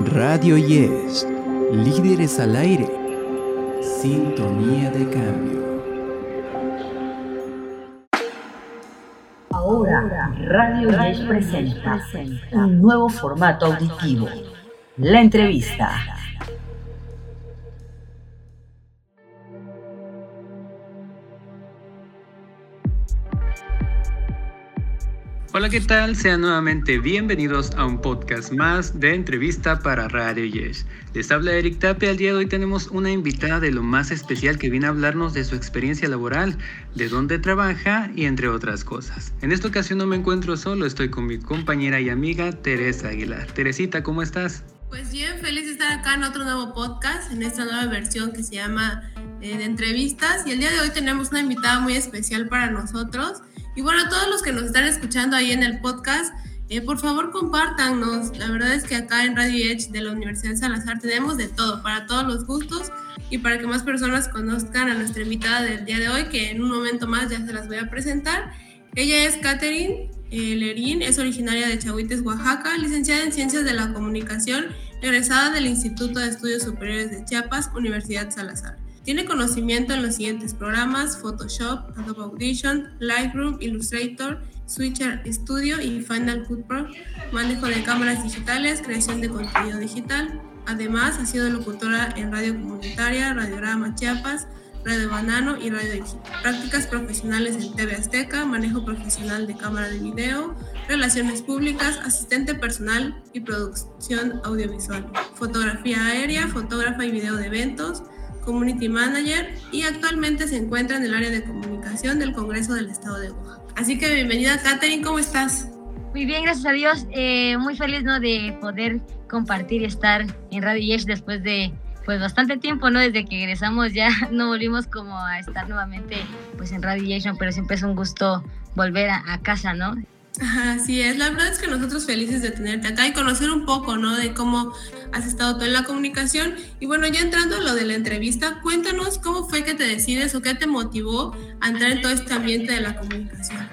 Radio Yes, líderes al aire, sintonía de cambio. Ahora, Radio Yes presenta un nuevo formato auditivo, la entrevista. Hola, ¿qué tal? Sean nuevamente bienvenidos a un podcast más de entrevista para Radio Yes. Les habla Eric Tapia. El día de hoy tenemos una invitada de lo más especial que viene a hablarnos de su experiencia laboral, de dónde trabaja y entre otras cosas. En esta ocasión no me encuentro solo, estoy con mi compañera y amiga Teresa Aguilar. Teresita, ¿cómo estás? Pues bien, feliz de estar acá en otro nuevo podcast, en esta nueva versión que se llama eh, de entrevistas. Y el día de hoy tenemos una invitada muy especial para nosotros. Y bueno, a todos los que nos están escuchando ahí en el podcast, eh, por favor compártanos. La verdad es que acá en Radio Edge de la Universidad de Salazar tenemos de todo, para todos los gustos y para que más personas conozcan a nuestra invitada del día de hoy, que en un momento más ya se las voy a presentar. Ella es Catherine eh, Lerín, es originaria de Chahuites, Oaxaca, licenciada en Ciencias de la Comunicación, egresada del Instituto de Estudios Superiores de Chiapas, Universidad Salazar. Tiene conocimiento en los siguientes programas: Photoshop, Adobe Audition, Lightroom, Illustrator, Switcher Studio y Final Cut Pro, manejo de cámaras digitales, creación de contenido digital. Además, ha sido locutora en radio comunitaria, Radiograma Chiapas, Radio Banano y Radio Digital. Prácticas profesionales en TV Azteca, manejo profesional de cámara de video, relaciones públicas, asistente personal y producción audiovisual. Fotografía aérea, fotógrafa y video de eventos, Community Manager y actualmente se encuentra en el área de comunicación del Congreso del Estado de Oaxaca. Así que bienvenida, Katherine, ¿cómo estás? Muy bien, gracias a Dios. Eh, muy feliz ¿no? de poder compartir y estar en Radio Yesh después de pues bastante tiempo, ¿no? Desde que egresamos ya no volvimos como a estar nuevamente pues en Radio Yesh, pero siempre es un gusto volver a, a casa, ¿no? Así es, la verdad es que nosotros felices de tenerte acá y conocer un poco, ¿no? De cómo has estado tú en la comunicación. Y bueno, ya entrando a lo de la entrevista, cuéntanos cómo fue que te decides o qué te motivó a entrar en todo este ambiente de la comunicación.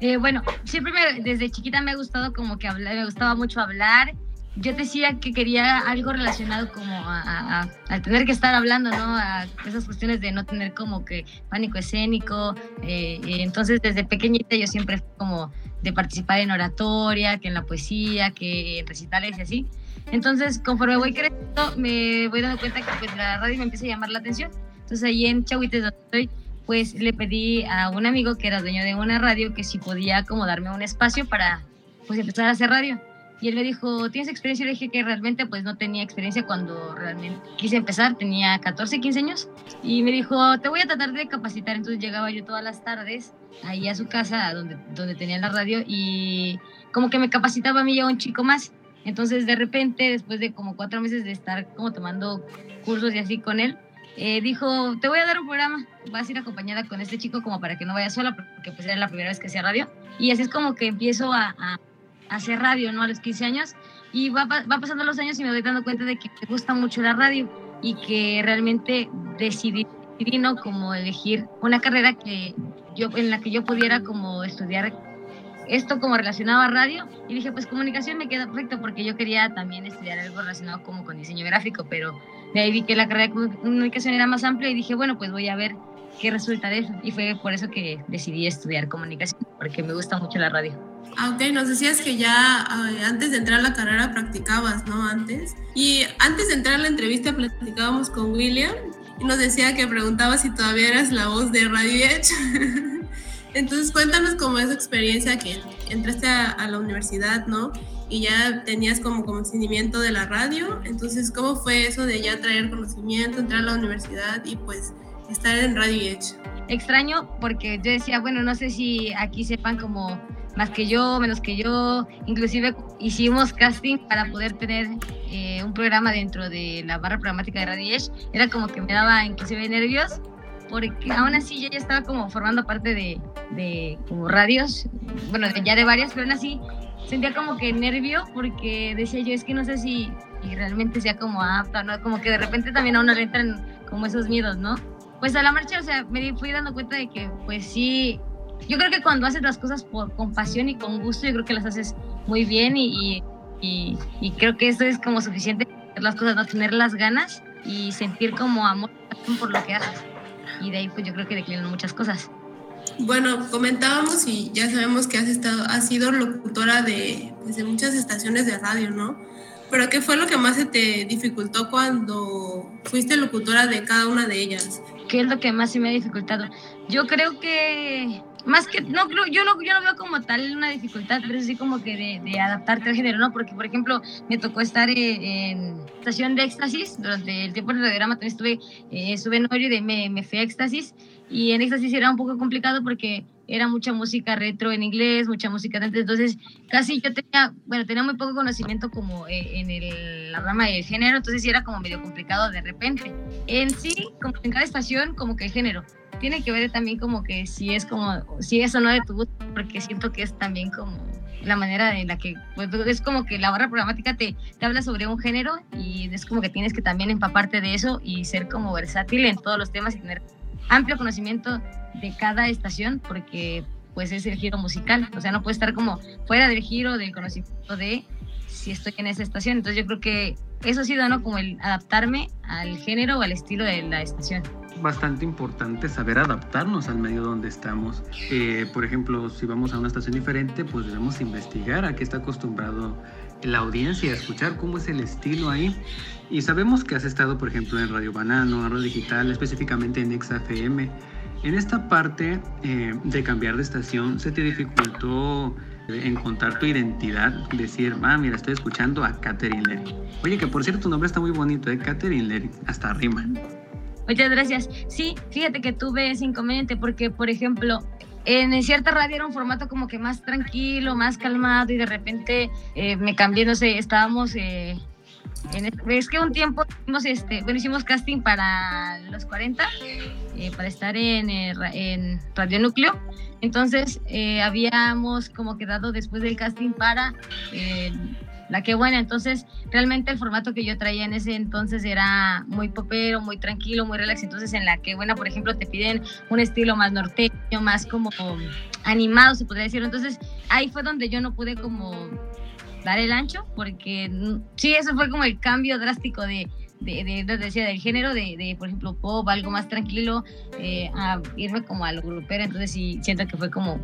Eh, bueno, siempre desde chiquita me ha gustado como que me gustaba mucho hablar. Yo decía que quería algo relacionado como a, tener que estar hablando, ¿no? A esas cuestiones de no tener como que pánico escénico. Eh, entonces, desde pequeñita yo siempre fui como de participar en oratoria, que en la poesía, que en recitales y así. Entonces, conforme voy creciendo, me voy dando cuenta que pues la radio me empieza a llamar la atención. Entonces, ahí en Chahuites, donde estoy, pues le pedí a un amigo que era dueño de una radio que si podía como darme un espacio para pues empezar a hacer radio. Y él me dijo, ¿tienes experiencia? Y le dije que realmente pues no tenía experiencia cuando realmente quise empezar, tenía 14, 15 años. Y me dijo, te voy a tratar de capacitar. Entonces llegaba yo todas las tardes ahí a su casa donde, donde tenía la radio y como que me capacitaba a mí y a un chico más. Entonces de repente, después de como cuatro meses de estar como tomando cursos y así con él, eh, dijo, te voy a dar un programa, vas a ir acompañada con este chico como para que no vayas sola, porque pues era la primera vez que hacía radio. Y así es como que empiezo a hacer radio, ¿no? A los 15 años. Y va, va pasando los años y me doy dando cuenta de que me gusta mucho la radio y que realmente decidí, ¿no? Como elegir una carrera que yo, en la que yo pudiera como estudiar esto como relacionado a radio y dije pues comunicación me queda perfecto porque yo quería también estudiar algo relacionado como con diseño gráfico pero de ahí vi que la carrera de comunicación era más amplia y dije bueno pues voy a ver qué resulta de eso y fue por eso que decidí estudiar comunicación porque me gusta mucho la radio. Ah, ok, nos decías que ya antes de entrar a la carrera practicabas, ¿no? Antes. Y antes de entrar a la entrevista platicábamos con William y nos decía que preguntaba si todavía eras la voz de Radio Edge. Entonces cuéntanos cómo es experiencia que entraste a, la universidad, ¿no? Y ya tenías como conocimiento de la radio. Entonces, ¿cómo fue eso de ya traer conocimiento, entrar a la universidad y pues estar en Radio Edge? Extraño porque yo decía, bueno, no sé si aquí sepan como más que yo, menos que yo. Inclusive hicimos casting para poder tener eh, un programa dentro de la barra programática de Radio Era como que me daba inclusive nervios, porque aún así yo ya estaba como formando parte de, de como radios, bueno, ya de varias, pero aún así sentía como que nervio, porque decía yo, es que no sé si realmente sea como apta, ¿no? Como que de repente también a uno le entran como esos miedos, ¿no? Pues a la marcha, o sea, me fui dando cuenta de que pues sí yo creo que cuando haces las cosas por, con pasión y con gusto, yo creo que las haces muy bien y, y, y creo que eso es como suficiente las cosas, no tener las ganas y sentir como amor por lo que haces. Y de ahí pues yo creo que declinan muchas cosas. Bueno, comentábamos y ya sabemos que has estado, has sido locutora de, pues, de muchas estaciones de radio, ¿no? Pero ¿qué fue lo que más se te dificultó cuando fuiste locutora de cada una de ellas? ¿Qué es lo que más se me ha dificultado? Yo creo que más que no creo yo no yo no veo como tal una dificultad pero sí como que de, de adaptarte al género no porque por ejemplo me tocó estar en, estación de éxtasis durante el tiempo del radiograma también estuve eh, estuve en de me, me fui a éxtasis y en éxtasis era un poco complicado porque era mucha música retro en inglés, mucha música antes, entonces casi yo tenía, bueno, tenía muy poco conocimiento como eh, en el, la rama del género, entonces sí era como medio complicado de repente. En sí, como en cada estación, como que el género, tiene que ver también como que si es como, si es o no de tu gusto, porque siento que es también como la manera en la que, pues es como que la barra programática te, te habla sobre un género y es como que tienes que también empaparte de eso y ser como versátil en todos los temas y tener amplio conocimiento de cada estación porque pues es el giro musical, o sea, no puede estar como fuera del giro del conocimiento de si estoy en esa estación, entonces yo creo que eso ha sido, ¿no? Como el adaptarme al género o al estilo de la estación bastante importante saber adaptarnos al medio donde estamos. Eh, por ejemplo, si vamos a una estación diferente, pues debemos investigar a qué está acostumbrado la audiencia, a escuchar cómo es el estilo ahí. Y sabemos que has estado, por ejemplo, en Radio Banano, en Radio Digital, específicamente en XFM. En esta parte eh, de cambiar de estación, ¿se te dificultó encontrar tu identidad? Decir, ah, mira, estoy escuchando a Catherine Lery. Oye, que por cierto, tu nombre está muy bonito, ¿eh? Catherine Lery, hasta rima. Muchas gracias. Sí, fíjate que tuve ese inconveniente porque, por ejemplo, en cierta radio era un formato como que más tranquilo, más calmado y de repente eh, me cambié, no sé, estábamos... Eh, en, es que un tiempo hicimos, este, bueno, hicimos casting para los 40, eh, para estar en, en, Radio Núcleo. Entonces habíamos como quedado después del casting para la que buena. Entonces, realmente el formato que yo traía en ese entonces era muy popero, muy tranquilo, muy relax. Entonces, en la que buena, por ejemplo, te piden un estilo más norteño, más como animado, se podría decir. Entonces, ahí fue donde yo no pude como dar el ancho, porque sí, eso fue como el cambio drástico de, de, de, decía, del género, de, de, por ejemplo, pop, algo más tranquilo, eh, a irme como a lo grupero. Entonces, sí, siento que fue como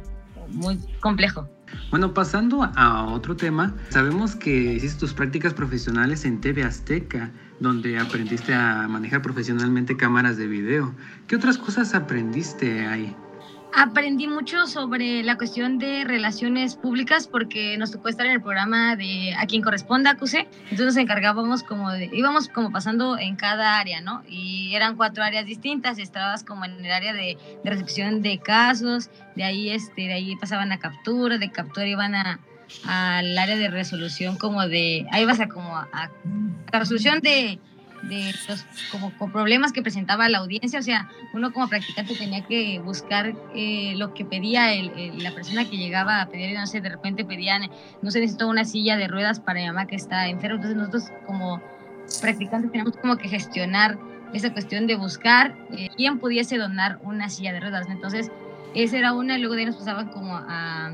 muy complejo. Bueno, pasando a otro tema, sabemos que hiciste tus prácticas profesionales en TV Azteca, donde aprendiste a manejar profesionalmente cámaras de video. ¿Qué otras cosas aprendiste ahí? Aprendí mucho sobre la cuestión de relaciones públicas porque nos tocó estar en el programa de A quien corresponda, acuse. Entonces nos encargábamos como de, íbamos como pasando en cada área, ¿no? Y eran cuatro áreas distintas. Estabas como en el área de, recepción de casos, de ahí, este, de ahí pasaban a captura, de captura iban a, al área de resolución como de, ahí vas a como a, a resolución de de los como, problemas que presentaba la audiencia, o sea, uno como practicante tenía que buscar eh, lo que pedía el, la persona que llegaba a pedir, no sé, de repente pedían, no sé, necesito una silla de ruedas para mi mamá que está enferma, entonces nosotros como practicantes teníamos como que gestionar esa cuestión de buscar eh, quién pudiese donar una silla de ruedas, entonces esa era una, y luego de ahí nos pasaban como a,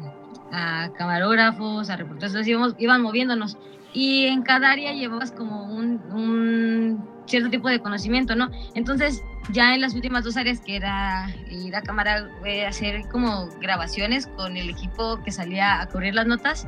a camarógrafos, a reporteros, entonces íbamos, iban moviéndonos y en cada área llevabas como un, un, cierto tipo de conocimiento, ¿no? Entonces, ya en las últimas dos áreas, que era ir a cámara, eh, hacer como grabaciones con el equipo que salía a cubrir las notas,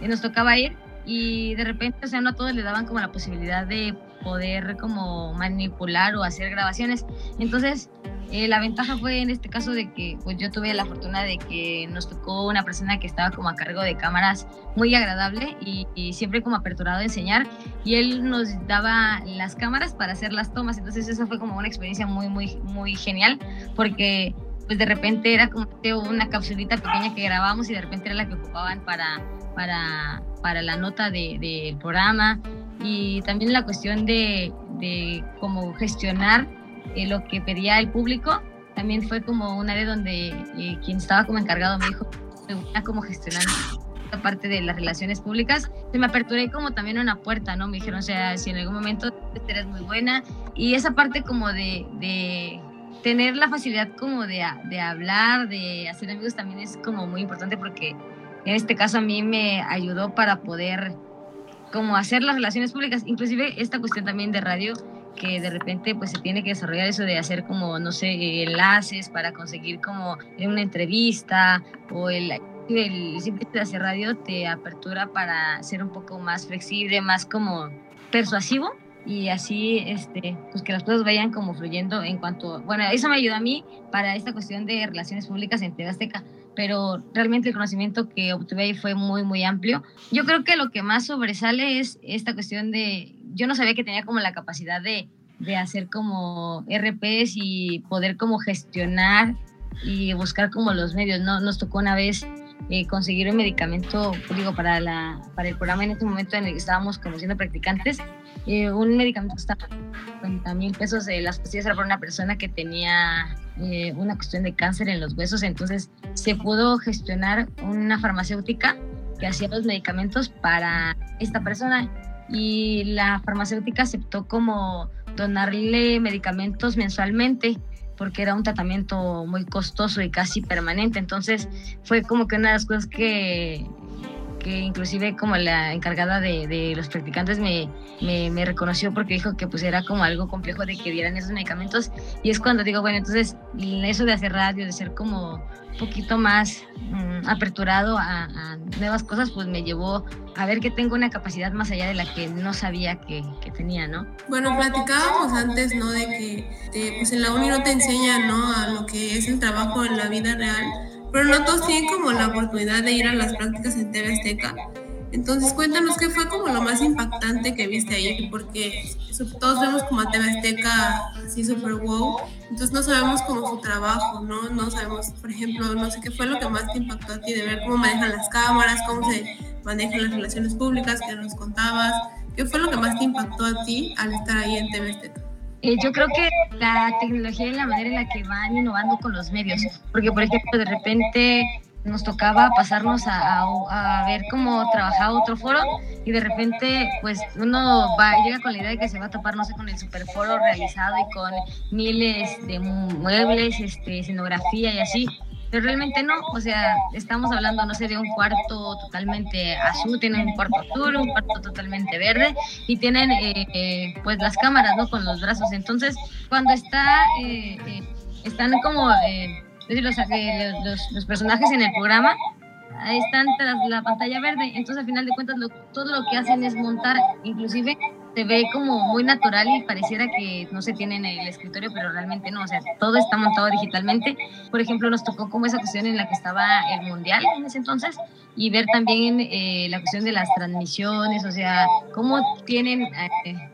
y nos tocaba ir y de repente, o sea, no a todos le daban como la posibilidad de poder como manipular o hacer grabaciones. Entonces, eh, la ventaja fue en este caso de que pues yo tuve la fortuna de que nos tocó una persona que estaba como a cargo de cámaras muy agradable y, siempre como aperturado a enseñar y él nos daba las cámaras para hacer las tomas. Entonces, eso fue como una experiencia muy, muy, muy genial porque pues de repente era como una capsulita pequeña que grabamos y de repente era la que ocupaban para, para, para la nota del de, programa y también la cuestión de, de cómo gestionar eh, lo que pedía el público, también fue como un área donde eh, quien estaba como encargado me dijo cómo gestionar esta parte de las relaciones públicas, se me aperturé como también una puerta, ¿no? Me dijeron, o sea, si en algún momento eres muy buena, y esa parte como de, de tener la facilidad como de, de hablar, de hacer amigos también es como muy importante porque en este caso a mí me ayudó para poder como hacer las relaciones públicas, inclusive esta cuestión también de radio que de repente pues se tiene que desarrollar eso de hacer como, no sé, enlaces para conseguir como una entrevista o el, el simple de hacer radio te apertura para ser un poco más flexible, más como persuasivo y así este pues que las cosas vayan como fluyendo en cuanto bueno eso me ayuda a mí para esta cuestión de relaciones públicas en TV Azteca pero realmente el conocimiento que obtuve ahí fue muy muy amplio. Yo creo que lo que más sobresale es esta cuestión de yo no sabía que tenía como la capacidad de, de hacer como RPs y poder como gestionar y buscar como los medios, ¿no? Nos tocó una vez eh, conseguir un medicamento, digo, para, la, para el programa en este momento en el que estábamos como siendo practicantes, eh, un medicamento que estaba 50 mil pesos de las pastillas era para una persona que tenía eh, una cuestión de cáncer en los huesos, entonces se pudo gestionar una farmacéutica que hacía los medicamentos para esta persona y la farmacéutica aceptó como donarle medicamentos mensualmente porque era un tratamiento muy costoso y casi permanente. Entonces fue como que una de las cosas que, que inclusive como la encargada de, los practicantes me, me, reconoció porque dijo que pues era como algo complejo de que dieran esos medicamentos y es cuando digo, bueno, entonces eso de hacer radio, de ser como un poquito más mmm, aperturado a, nuevas cosas, pues me llevó a ver que tengo una capacidad más allá de la que no sabía que, que tenía, ¿no? Bueno, platicábamos antes, ¿no? De que te, pues en la uni no te enseñan, ¿no? A lo que es el trabajo en la vida real pero no todos tienen como la oportunidad de ir a las prácticas en TV Azteca. Entonces cuéntanos qué fue como lo más impactante que viste ahí, porque todos vemos como a TV Azteca así súper wow, entonces no sabemos como su trabajo, ¿no? No sabemos, por ejemplo, no sé qué fue lo que más te impactó a ti de ver cómo manejan las cámaras, cómo se manejan las relaciones públicas que nos contabas, qué fue lo que más te impactó a ti al estar ahí en TV Azteca. Eh, yo creo que la tecnología y la manera en la que van innovando con los medios, porque por ejemplo de repente nos tocaba pasarnos a, ver cómo trabajaba otro foro y de repente pues uno va, llega con la idea de que se va a topar no sé con el superforo realizado y con miles de muebles, este, escenografía y así pero realmente no, o sea, estamos hablando, no sé, de un cuarto totalmente azul, tienen un cuarto azul, un cuarto totalmente verde y tienen eh, eh, pues las cámaras, ¿no? Con los brazos. Entonces, cuando está, eh, están como, los, los, los, personajes en el programa, ahí están tras la pantalla verde, entonces al final de cuentas lo, todo lo que hacen es montar, inclusive se ve como muy natural y pareciera que no se tiene en el escritorio, pero realmente no, o sea, todo está montado digitalmente. Por ejemplo, nos tocó como esa cuestión en la que estaba el Mundial en ese entonces y ver también eh, la cuestión de las transmisiones, o sea, cómo tienen... Eh,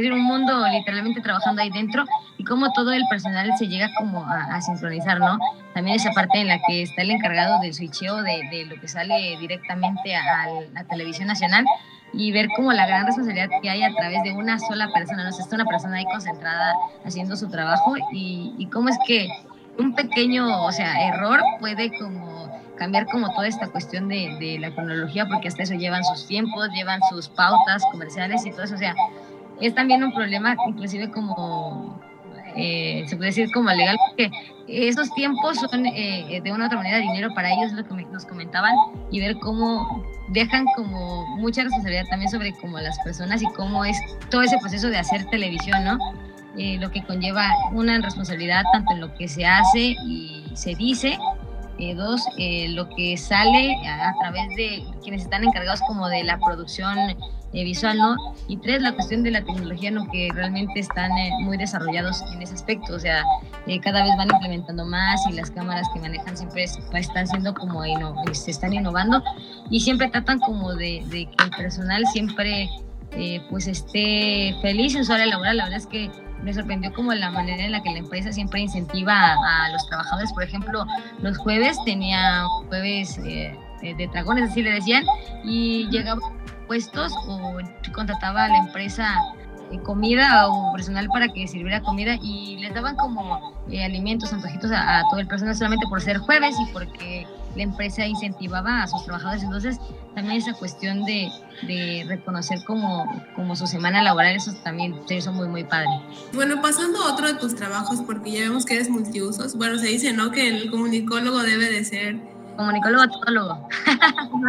decir, un mundo literalmente trabajando ahí dentro y cómo todo el personal se llega como a, a, sincronizar, ¿no? También esa parte en la que está el encargado del switcheo de, de lo que sale directamente a, a la televisión nacional y ver como la gran responsabilidad que hay a través de una sola persona, no sé, está una persona ahí concentrada haciendo su trabajo y, y cómo es que un pequeño, o sea, error puede como cambiar como toda esta cuestión de, de la cronología, porque hasta eso llevan sus tiempos, llevan sus pautas comerciales y todo eso, o sea, es también un problema inclusive como eh, se puede decir como legal porque esos tiempos son eh, de una u otra manera dinero para ellos lo que me, nos comentaban y ver cómo dejan como mucha responsabilidad también sobre como las personas y cómo es todo ese proceso de hacer televisión no eh, lo que conlleva una responsabilidad tanto en lo que se hace y se dice eh, dos, eh, lo que sale a, a, través de quienes están encargados como de la producción eh, visual, ¿no? Y tres, la cuestión de la tecnología, ¿no? Que realmente están eh, muy desarrollados en ese aspecto, o sea, eh, cada vez van implementando más y las cámaras que manejan siempre es, están siendo como, se están innovando y siempre tratan como de, de que el personal siempre pues esté feliz en su área laboral, la verdad es que me sorprendió como la manera en la que la empresa siempre incentiva a, a los trabajadores. Por ejemplo, los jueves tenía jueves eh, de dragones, así le decían, y llegaban puestos o contrataba a la empresa eh, comida o personal para que sirviera comida y les daban como eh, alimentos, antojitos a, todo el personal solamente por ser jueves y porque la empresa incentivaba a sus trabajadores. Entonces, también esa cuestión de, de reconocer como, como su semana laboral, eso también se hizo muy, muy padre. Bueno, pasando a otro de tus trabajos, porque ya vemos que eres multiusos. Bueno, se dice, ¿no? Que el comunicólogo debe de ser... Comunicólogo, todólogo.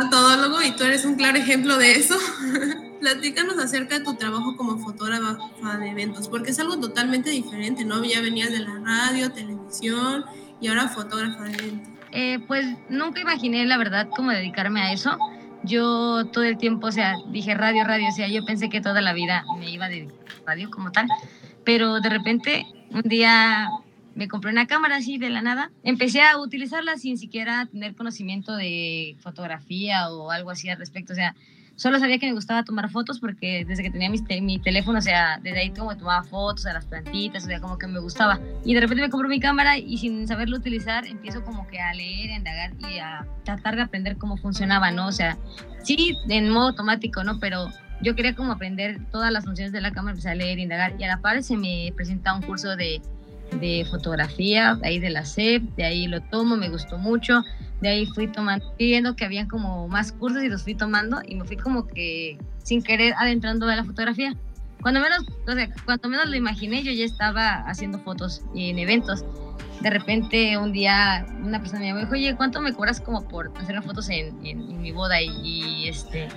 todólogo, y tú eres un claro ejemplo de eso. Platícanos acerca de tu trabajo como fotógrafa de eventos, porque es algo totalmente diferente, ¿no? Ya venías de la radio, televisión y ahora fotógrafa de eventos. Eh, pues nunca imaginé, la verdad, cómo dedicarme a eso. Yo todo el tiempo, o sea, dije radio, radio, o sea, yo pensé que toda la vida me iba a radio como tal, pero de repente un día me compré una cámara así de la nada, empecé a utilizarla sin siquiera tener conocimiento de fotografía o algo así al respecto, o sea, solo sabía que me gustaba tomar fotos porque desde que tenía mi, mi teléfono, o sea, desde ahí como tomaba fotos a las plantitas, o sea, como que me gustaba. Y de repente me compro mi cámara y sin saberlo utilizar, empiezo como que a leer, a indagar y a tratar de aprender cómo funcionaba, ¿no? O sea, sí, en modo automático, ¿no? Pero yo quería como aprender todas las funciones de la cámara, empecé a leer, indagar y a la par se me presenta un curso de, de fotografía, de ahí de la SEP, de ahí lo tomo, me gustó mucho de ahí fui tomando, viendo que habían como más cursos y los fui tomando y me fui como que sin querer adentrando a la fotografía. Cuando menos, o sea, cuando menos lo imaginé, yo ya estaba haciendo fotos en eventos. De repente un día una persona me dijo, oye, ¿cuánto me cobras como por hacer fotos en, en, mi boda? Y, y, este,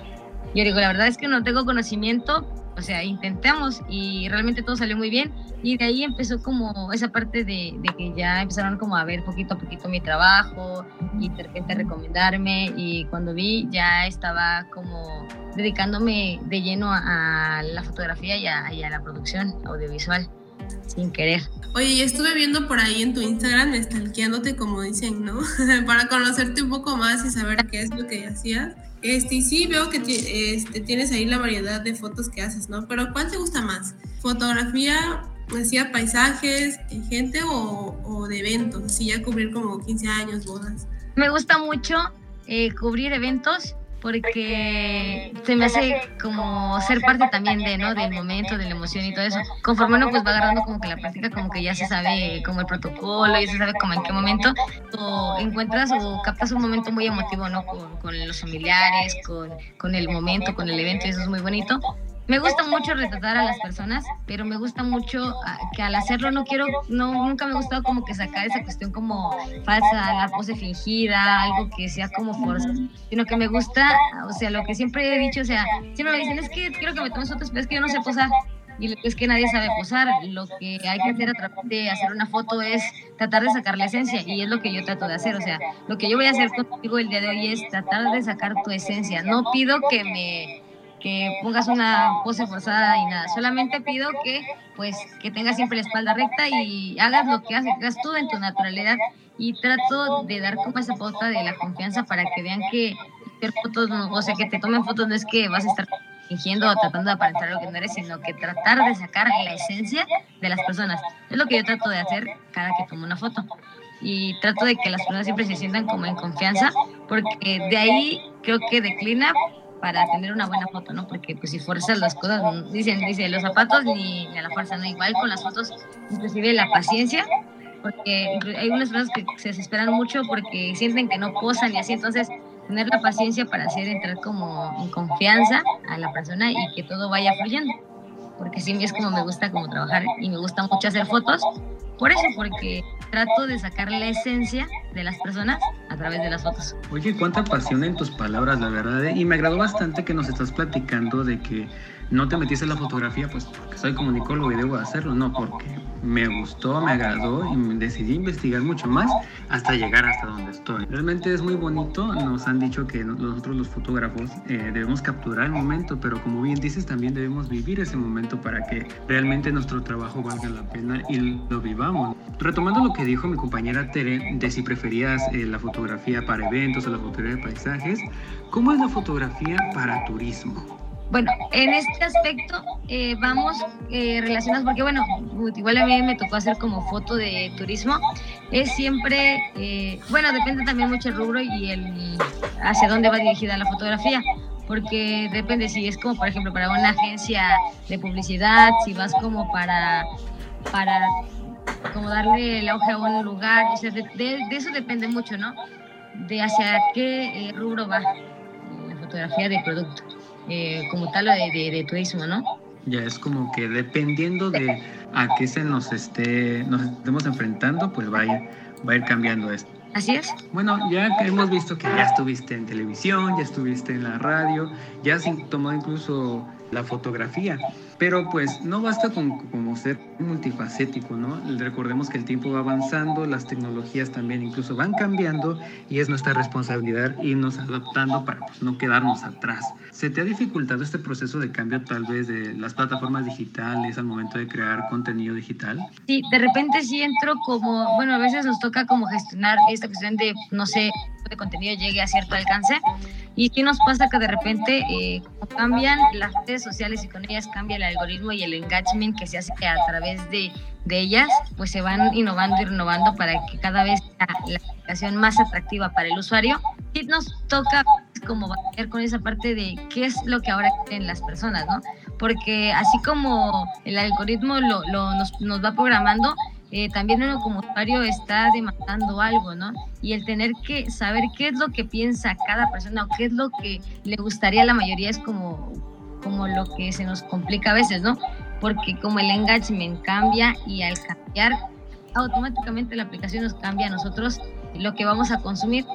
yo digo, la verdad es que no tengo conocimiento, o sea, intentamos y realmente todo salió muy bien. Y de ahí empezó como esa parte de, de, que ya empezaron como a ver poquito a poquito mi trabajo y de repente recomendarme. Y cuando vi, ya estaba como dedicándome de lleno a, la fotografía y a, y a, la producción audiovisual, sin querer. Oye, y estuve viendo por ahí en tu Instagram, stalkeándote, como dicen, ¿no? Para conocerte un poco más y saber qué es lo que hacías. Este, sí, veo que este, tienes ahí la variedad de fotos que haces, ¿no? Pero ¿cuál te gusta más? ¿Fotografía, hacía paisajes, gente o, o, de eventos? Así ya cubrir como 15 años, bodas. Me gusta mucho eh, cubrir eventos porque se me hace como ser parte también de, ¿no? Del momento, de la emoción y todo eso. Conforme uno pues va agarrando como que la práctica, como que ya se sabe como el protocolo, ya se sabe como en qué momento, o encuentras o captas un momento muy emotivo, ¿no? Con, con los familiares, con, con el momento, con el evento, y eso es muy bonito. Me gusta mucho retratar a las personas, pero me gusta mucho ah, que al hacerlo no quiero, no, nunca me ha gustado como que sacar esa cuestión como falsa, la pose fingida, algo que sea como fuerza, sino que me gusta, o sea, lo que siempre he dicho, o sea, siempre me dicen, es que quiero que me tomes fotos, pero es que yo no sé posar. Y es que nadie sabe posar, lo que hay que hacer a través de hacer una foto es tratar de sacar la esencia y es lo que yo trato de hacer, o sea, lo que yo voy a hacer contigo el día de hoy es tratar de sacar tu esencia, no pido que me que pongas una pose forzada y nada. Solamente pido que pues que tengas siempre la espalda recta y hagas lo que hagas tú en tu naturalidad y trato de dar como esa pauta de la confianza para que vean que hacer fotos, o sea, que te tomen fotos no es que vas a estar fingiendo o tratando de aparentar lo que no eres, sino que tratar de sacar la esencia de las personas. Es lo que yo trato de hacer cada que tomo una foto. Y trato de que las personas siempre se sientan como en confianza, porque de ahí creo que declina para tener una buena foto, ¿no? Porque pues si fuerzas las cosas, dicen, dice, los zapatos ni, a la fuerza, ¿no? Igual con las fotos, inclusive la paciencia, porque hay unas personas que se desesperan mucho porque sienten que no posan y así, entonces tener la paciencia para hacer entrar como en confianza a la persona y que todo vaya fluyendo, porque sí es como me gusta como trabajar y me gusta mucho hacer fotos, por eso, porque trato de sacar la esencia de las personas a través de las fotos. Oye, cuánta pasión en tus palabras, la verdad. ¿eh? Y me agradó bastante que nos estás platicando de que no te metiste en la fotografía, pues porque soy comunicólogo y debo hacerlo, no, porque me gustó, me agradó y decidí investigar mucho más hasta llegar hasta donde estoy. Realmente es muy bonito, nos han dicho que nosotros los fotógrafos eh, debemos capturar el momento, pero como bien dices, también debemos vivir ese momento para que realmente nuestro trabajo valga la pena y lo vivamos. Retomando lo que dijo mi compañera Tere de si preferías eh, la fotografía para eventos o la fotografía de paisajes, ¿cómo es la fotografía para turismo? Bueno, en este aspecto eh, vamos eh, relacionados, porque bueno, igual a mí me tocó hacer como foto de turismo, es siempre, eh, bueno, depende también mucho el rubro y el hacia dónde va dirigida la fotografía, porque depende si es como, por ejemplo, para una agencia de publicidad, si vas como para, para como darle el auge a un lugar, o sea, de, de eso depende mucho, ¿no? de hacia qué eh, rubro va la fotografía de producto, eh, como tal de, de, de, turismo, ¿no? Ya es como que dependiendo de a qué se nos esté, nos estemos enfrentando, pues va a ir, va a ir cambiando esto. Así es. Bueno, ya hemos visto que ya estuviste en televisión, ya estuviste en la radio, ya has tomado incluso la fotografía. Pero pues no basta con como ser multifacético, ¿no? Recordemos que el tiempo va avanzando, las tecnologías también incluso van cambiando y es nuestra responsabilidad irnos adaptando para pues, no quedarnos atrás. ¿Se te ha dificultado este proceso de cambio tal vez de las plataformas digitales al momento de crear contenido digital? Sí, de repente sí entro como, bueno, a veces nos toca como gestionar esta cuestión de, no sé, de contenido llegue a cierto alcance. Y sí nos pasa que de repente eh, cambian las redes sociales y con ellas cambia el algoritmo y el engagement que se hace que a través de, de ellas, pues se van innovando y renovando para que cada vez sea la aplicación más atractiva para el usuario. Y nos toca como batallar con esa parte de qué es lo que ahora quieren las personas, ¿no? Porque así como el algoritmo lo, lo nos, nos va programando, eh, también uno como usuario está demandando algo, ¿no? Y el tener que saber qué es lo que piensa cada persona o qué es lo que le gustaría a la mayoría es como, como lo que se nos complica a veces, ¿no? Porque como el engagement cambia y al cambiar, automáticamente la aplicación nos cambia a nosotros lo que vamos a consumir.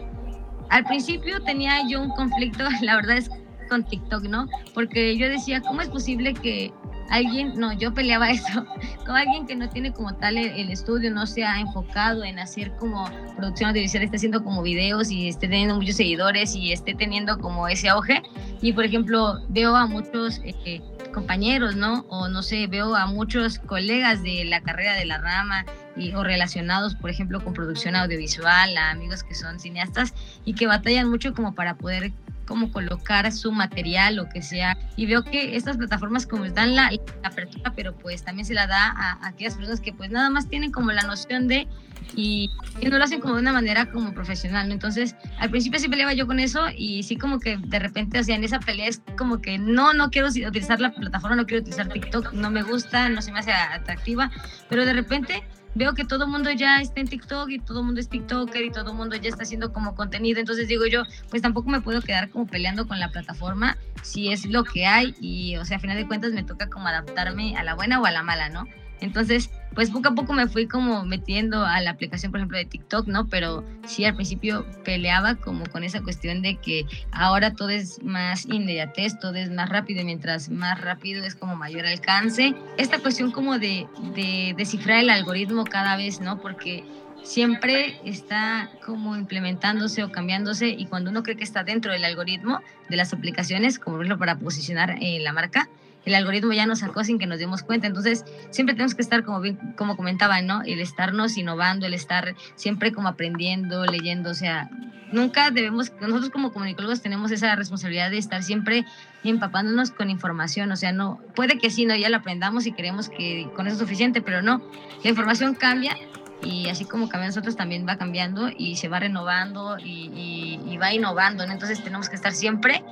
Al principio tenía yo un conflicto, la verdad es con TikTok, ¿no? Porque yo decía, ¿cómo es posible que alguien, no, yo peleaba eso, con alguien que no tiene como tal el, estudio, no se ha enfocado en hacer como producción audiovisual, esté haciendo como videos y esté teniendo muchos seguidores y esté teniendo como ese auge. Y por ejemplo, veo a muchos eh, compañeros, ¿no? O no sé, veo a muchos colegas de la carrera de la rama y, o relacionados, por ejemplo, con producción audiovisual, a amigos que son cineastas y que batallan mucho como para poder como colocar su material o que sea. Y veo que estas plataformas como dan la, la apertura, pero pues también se la da a, a, aquellas personas que pues nada más tienen como la noción de y, y, no lo hacen como de una manera como profesional, ¿no? Entonces, al principio sí peleaba yo con eso y sí como que de repente, o sea, en esa pelea es como que no, no quiero utilizar la plataforma, no quiero utilizar TikTok, no me gusta, no se me hace atractiva, pero de repente veo que todo el mundo ya está en TikTok y todo el mundo es TikToker y todo el mundo ya está haciendo como contenido. Entonces digo yo, pues tampoco me puedo quedar como peleando con la plataforma si es lo que hay y, o sea, a final de cuentas me toca como adaptarme a la buena o a la mala, ¿no? Entonces, pues poco a poco me fui como metiendo a la aplicación, por ejemplo, de TikTok, ¿no? Pero sí al principio peleaba como con esa cuestión de que ahora todo es más inmediatez, todo es más rápido y mientras más rápido es como mayor alcance. Esta cuestión como de, de descifrar el algoritmo cada vez, ¿no? Porque siempre está como implementándose o cambiándose y cuando uno cree que está dentro del algoritmo de las aplicaciones, como por ejemplo para posicionar eh, la marca, el algoritmo ya nos sacó sin que nos demos cuenta. Entonces, siempre tenemos que estar, como, bien, como comentaba, ¿no? El estarnos innovando, el estar siempre como aprendiendo, leyendo, o sea, nunca debemos, nosotros como comunicólogos tenemos esa responsabilidad de estar siempre empapándonos con información, o sea, no, puede que sí, no, ya lo aprendamos y creemos que con eso es suficiente, pero no, la información cambia y así como cambia nosotros también va cambiando y se va renovando y, y, y va innovando, ¿no? Entonces tenemos que estar siempre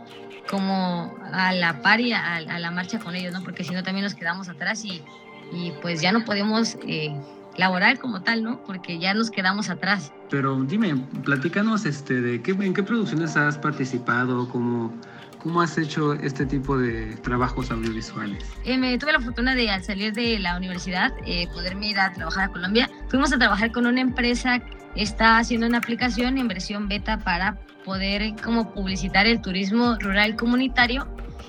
como a la par y a, a, la marcha con ellos, ¿no? Porque si no también nos quedamos atrás y, y pues ya no podemos eh, laborar como tal, ¿no? Porque ya nos quedamos atrás. Pero dime, platícanos este, de qué, en qué producciones has participado, cómo, cómo has hecho este tipo de trabajos audiovisuales. Eh, me tuve la fortuna de al salir de la universidad eh, poderme ir a trabajar a Colombia. Fuimos a trabajar con una empresa que está haciendo una aplicación en versión beta para poder como publicitar el turismo rural comunitario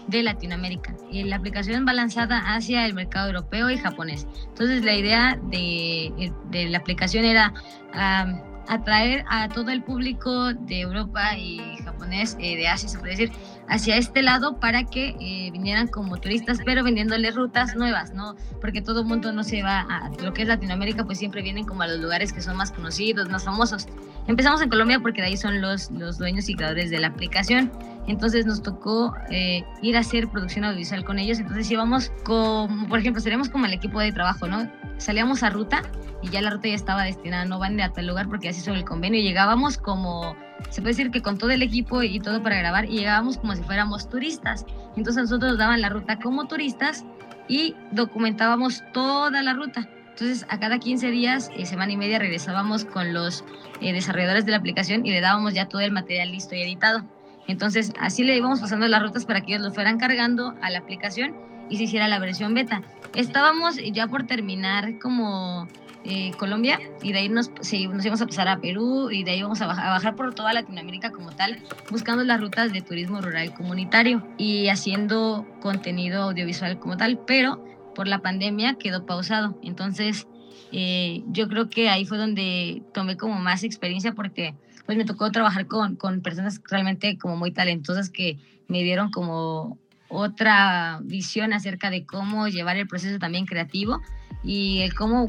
de Latinoamérica. Y la aplicación va lanzada hacia el mercado europeo y japonés. Entonces la idea de, de la aplicación era um, atraer a todo el público de Europa y japonés, eh, de Asia se puede decir, hacia este lado para que eh, vinieran como turistas, pero vendiéndole rutas nuevas, ¿no? Porque todo el mundo no se va a lo que es Latinoamérica, pues siempre vienen como a los lugares que son más conocidos, más famosos. Empezamos en Colombia porque de ahí son los, los dueños y creadores de la aplicación. Entonces nos tocó eh, ir a hacer producción audiovisual con ellos. Entonces íbamos como, por ejemplo, seríamos como el equipo de trabajo, ¿no? Salíamos a ruta y ya la ruta ya estaba destinada, no van a tal lugar porque así sobre el convenio. Y llegábamos como, se puede decir que con todo el equipo y todo para grabar, y llegábamos como si fuéramos turistas. Entonces nosotros nos daban la ruta como turistas y documentábamos toda la ruta. Entonces, a cada 15 días, eh, semana y media, regresábamos con los eh, desarrolladores de la aplicación y le dábamos ya todo el material listo y editado. Entonces, así le íbamos pasando las rutas para que ellos lo fueran cargando a la aplicación y se hiciera la versión beta. Estábamos ya por terminar como eh, Colombia y de ahí nos, nos íbamos a pasar a Perú y de ahí íbamos a a bajar, por toda Latinoamérica como tal, buscando las rutas de turismo rural comunitario y haciendo contenido audiovisual como tal, pero por la pandemia quedó pausado. Entonces, eh, yo creo que ahí fue donde tomé como más experiencia porque pues me tocó trabajar con, con personas realmente como muy talentosas que me dieron como otra visión acerca de cómo llevar el proceso también creativo y el cómo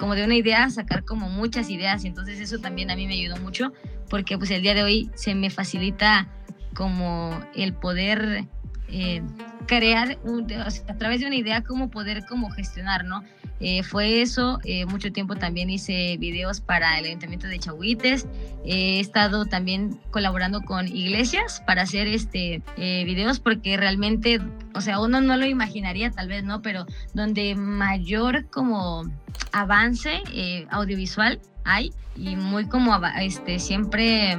como de una idea sacar como muchas ideas entonces eso también a mí me ayudó mucho porque pues el día de hoy se me facilita como el poder eh, crear a través de una idea cómo poder como gestionar, ¿no? Eh, fue eso, eh, mucho tiempo también hice videos para el Ayuntamiento de Chahuites, he estado también colaborando con iglesias para hacer este videos porque realmente, o sea, uno no lo imaginaría tal vez, ¿no? Pero donde mayor como avance audiovisual hay y muy como este siempre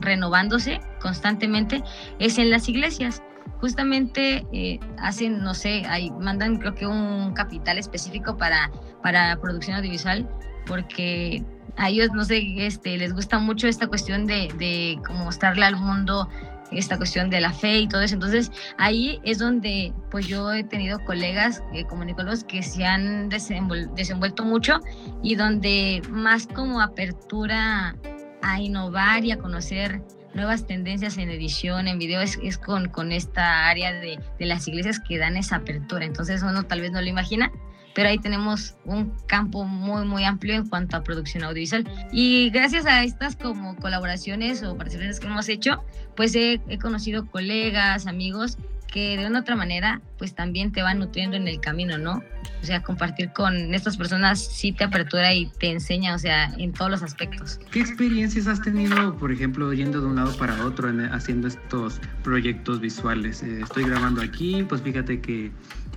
renovándose constantemente es en las iglesias justamente eh, hacen, no sé, ahí mandan creo que un capital específico para, para producción audiovisual, porque a ellos, no sé, este, les gusta mucho esta cuestión de, de como mostrarle al mundo esta cuestión de la fe y todo eso. Entonces ahí es donde pues yo he tenido colegas eh, comunicólogos que se han desenvuelto mucho y donde más como apertura a innovar y a conocer nuevas tendencias en edición, en video, es, es con, con esta área de, de, las iglesias que dan esa apertura. Entonces uno tal vez no lo imagina, pero ahí tenemos un campo muy, muy amplio en cuanto a producción audiovisual. Y gracias a estas como colaboraciones o participaciones que hemos hecho, pues he, he conocido colegas, amigos que de una otra manera pues también te van nutriendo en el camino, ¿no? O sea, compartir con estas personas sí te apertura y te enseña, o sea, en todos los aspectos. ¿Qué experiencias has tenido, por ejemplo, yendo de un lado para otro en, haciendo estos proyectos visuales? Eh, estoy grabando aquí, pues fíjate que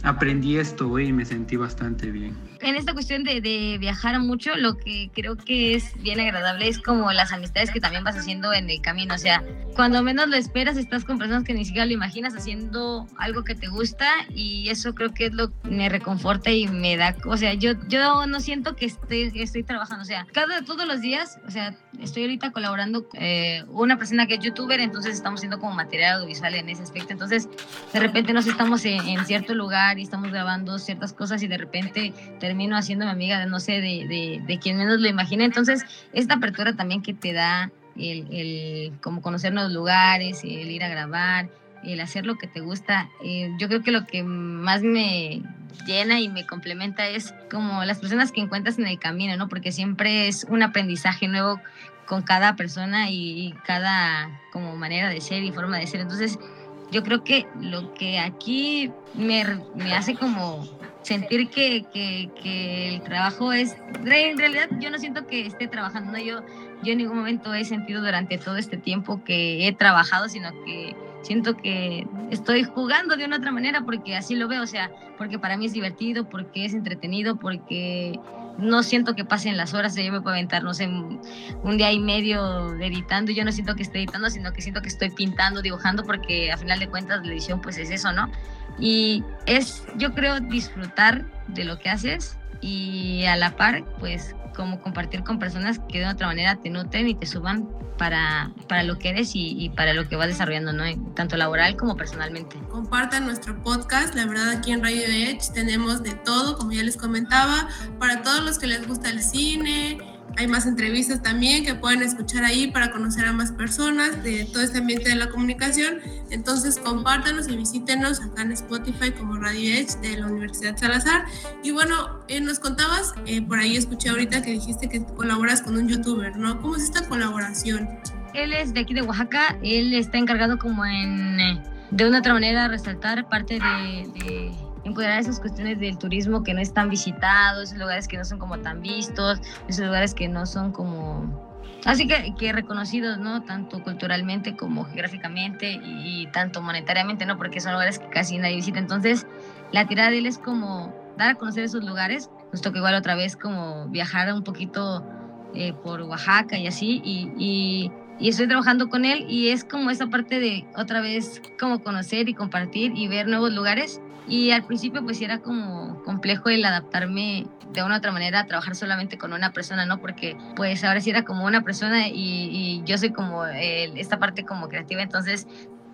aprendí esto y me sentí bastante bien. En esta cuestión de, de, viajar mucho, lo que creo que es bien agradable es como las amistades que también vas haciendo en el camino. O sea, cuando menos lo esperas, estás con personas que ni siquiera lo imaginas haciendo algo que te gusta y eso creo que es lo que me reconforta y me da, o sea, yo, yo no siento que estoy, estoy trabajando, o sea, cada, todos los días, o sea, estoy ahorita colaborando eh, una persona que es youtuber, entonces estamos haciendo como material audiovisual en ese aspecto, entonces de repente nos estamos en, en cierto lugar y estamos grabando ciertas cosas y de repente termino haciéndome amiga no sé, de, de, de quien menos lo imagina, entonces esta apertura también que te da el, el como conocer nuevos lugares, el ir a grabar, el hacer lo que te gusta. Eh, yo creo que lo que más me llena y me complementa es como las personas que encuentras en el camino, ¿no? Porque siempre es un aprendizaje nuevo con cada persona y, cada como manera de ser y forma de ser. Entonces, yo creo que lo que aquí me, me hace como sentir que, que, que, el trabajo es, en realidad yo no siento que esté trabajando, ¿no? yo, yo en ningún momento he sentido durante todo este tiempo que he trabajado, sino que siento que estoy jugando de una otra manera porque así lo veo, o sea, porque para mí es divertido, porque es entretenido, porque no siento que pasen las horas, yo me puedo aventar, no sé, un día y medio editando, yo no siento que esté editando, sino que siento que estoy pintando, dibujando, porque a final de cuentas la edición pues es eso, ¿no? Y es, yo creo, disfrutar de lo que haces y a la par, pues como compartir con personas que de otra manera te nutren y te suban para, para lo que eres y, y, para lo que vas desarrollando, ¿no? tanto laboral como personalmente. Compartan nuestro podcast, la verdad aquí en Radio Edge tenemos de todo, como ya les comentaba, para todos los que les gusta el cine, hay más entrevistas también que pueden escuchar ahí para conocer a más personas de todo este ambiente de la comunicación. Entonces compártanos y visítenos acá en Spotify como Radio Edge de la Universidad Salazar. Y bueno, eh, nos contabas, eh, por ahí escuché ahorita que dijiste que colaboras con un youtuber, ¿no? ¿Cómo es esta colaboración? Él es de aquí de Oaxaca, él está encargado como en, eh, de una otra manera, resaltar parte de, de empoderar esas cuestiones del turismo que no están visitados, esos lugares que no son como tan vistos, esos lugares que no son como... Así que, que reconocidos, ¿no? Tanto culturalmente como geográficamente y, y, tanto monetariamente, ¿no? Porque son lugares que casi nadie visita. Entonces, la tirada de él es como dar a conocer esos lugares nos tocó igual otra vez como viajar un poquito eh, por Oaxaca y así, y, y, y, estoy trabajando con él y es como esa parte de otra vez como conocer y compartir y ver nuevos lugares. Y al principio pues era como complejo el adaptarme de una u otra manera a trabajar solamente con una persona, ¿no? Porque pues ahora sí era como una persona y, yo soy como esta parte como creativa, entonces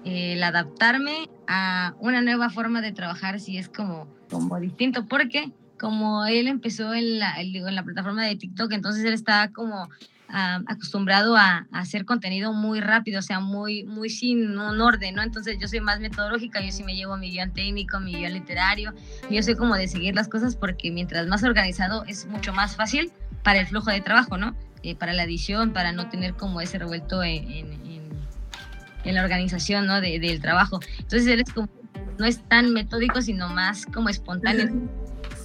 el adaptarme a una nueva forma de trabajar sí es como, como distinto, porque como él empezó en la, en la plataforma de TikTok, entonces él está como ah, acostumbrado a, hacer contenido muy rápido, o sea, muy, muy sin un orden, ¿no? Entonces yo soy más metodológica, yo sí me llevo mi guion técnico, mi guion literario, yo soy como de seguir las cosas porque mientras más organizado es mucho más fácil para el flujo de trabajo, ¿no? Eh, para la edición, para no tener como ese revuelto en, en, en la organización, ¿no? De, del trabajo. Entonces él es como, no es tan metódico, sino más como espontáneo.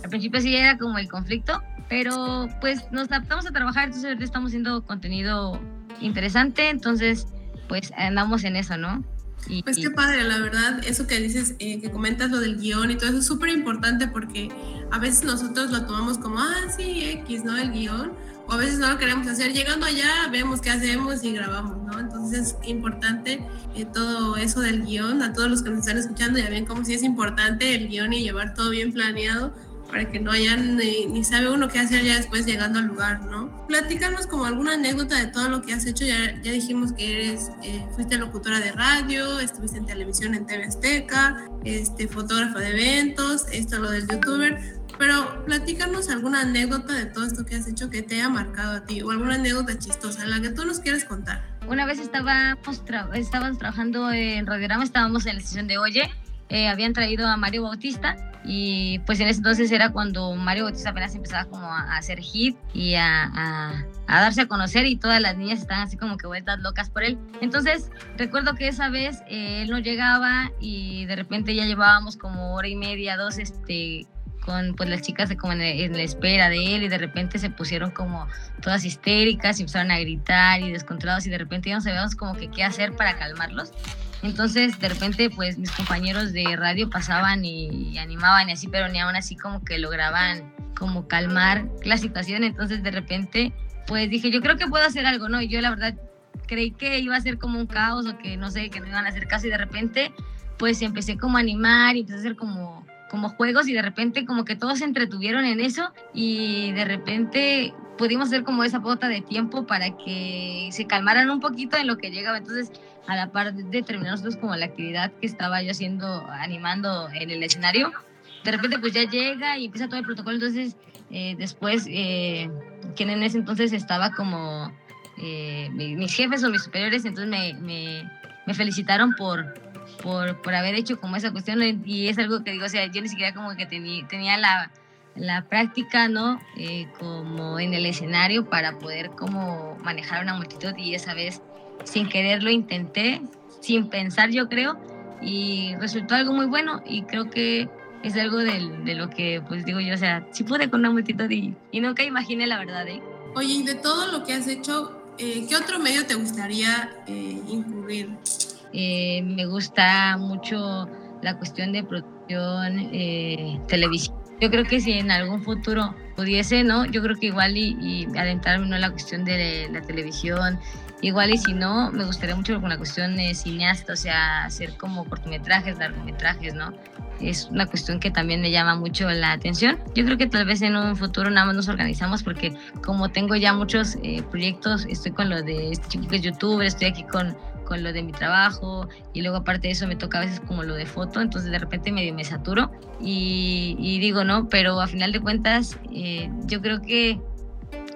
Al principio sí era como el conflicto, pero pues nos adaptamos a trabajar, entonces ahorita estamos haciendo contenido interesante, entonces pues andamos en eso, ¿no? Y, pues qué padre, la verdad, eso que dices, eh, que comentas lo del guion y todo eso es súper importante porque a veces nosotros lo tomamos como, ah, sí, X, ¿no? El guion, o a veces no lo queremos hacer. Llegando allá, vemos qué hacemos y grabamos, ¿no? Entonces es importante eh, todo eso del guion. A todos los que nos están escuchando, ya ven cómo sí es importante el guion y llevar todo bien planeado para que no hayan ni, sabe uno qué hacer ya después llegando al lugar, ¿no? Platícanos como alguna anécdota de todo lo que has hecho. Ya, ya dijimos que eres, eh, fuiste locutora de radio, estuviste en televisión en TV Azteca, este, fotógrafa de eventos, esto lo del youtuber pero platícanos alguna anécdota de todo esto que has hecho que te haya marcado a ti o alguna anécdota chistosa, la que tú nos quieres contar. Una vez estábamos, estábamos trabajando en Radiorama, estábamos en la sesión de Oye, eh, habían traído a Mario Bautista y pues en ese entonces era cuando Mario Bautista apenas empezaba como a, hacer hit y a, a, a, darse a conocer y todas las niñas estaban así como que vueltas locas por él. Entonces recuerdo que esa vez eh, él no llegaba y de repente ya llevábamos como hora y media, dos, este con pues las chicas como en, en, la espera de él y de repente se pusieron como todas histéricas y empezaron a gritar y descontrolados y de repente ya no sabíamos como que qué hacer para calmarlos. Entonces de repente pues mis compañeros de radio pasaban y, y animaban y así, pero ni aún así como que lograban como calmar la situación. Entonces de repente pues dije yo creo que puedo hacer algo, ¿no? Y yo la verdad creí que iba a ser como un caos o que no sé, que no iban a hacer caso y de repente pues empecé como a animar y empecé a hacer como como juegos y de repente como que todos se entretuvieron en eso y de repente pudimos hacer como esa bota de tiempo para que se calmaran un poquito en lo que llegaba. Entonces, a la par de terminar nosotros como la actividad que estaba yo haciendo, animando en el escenario, de repente pues ya llega y empieza todo el protocolo. Entonces, eh, después, eh, quien en ese entonces estaba como eh, mis jefes o mis superiores, entonces me, me, me felicitaron por por, por haber hecho como esa cuestión y es algo que digo, o sea, yo ni siquiera como que tenía, tenía la, la práctica, ¿no? Eh, como en el escenario para poder como manejar una multitud y esa vez sin querer lo intenté, sin pensar yo creo, y resultó algo muy bueno y creo que es algo de, de lo que pues digo yo, o sea, sí pude con una multitud y, y nunca imaginé la verdad, ¿eh? Oye, y de todo lo que has hecho, eh, ¿qué otro medio te gustaría eh, incluir? Eh, me gusta mucho la cuestión de producción televisión. Yo creo que si en algún futuro pudiese, ¿no? Yo creo que igual y, y adentrarme en la cuestión de la televisión, igual y si no, me gustaría mucho con la cuestión de cineasta, o sea, hacer como cortometrajes, largometrajes, ¿no? Es una cuestión que también me llama mucho la atención. Yo creo que tal vez en un futuro nada más nos organizamos porque como tengo ya muchos eh, proyectos, estoy con lo de este chico que es youtuber, estoy aquí con con lo de mi trabajo y luego aparte de eso me toca a veces como lo de foto, entonces de repente medio me saturo y, y digo, no, pero a final de cuentas eh, yo creo que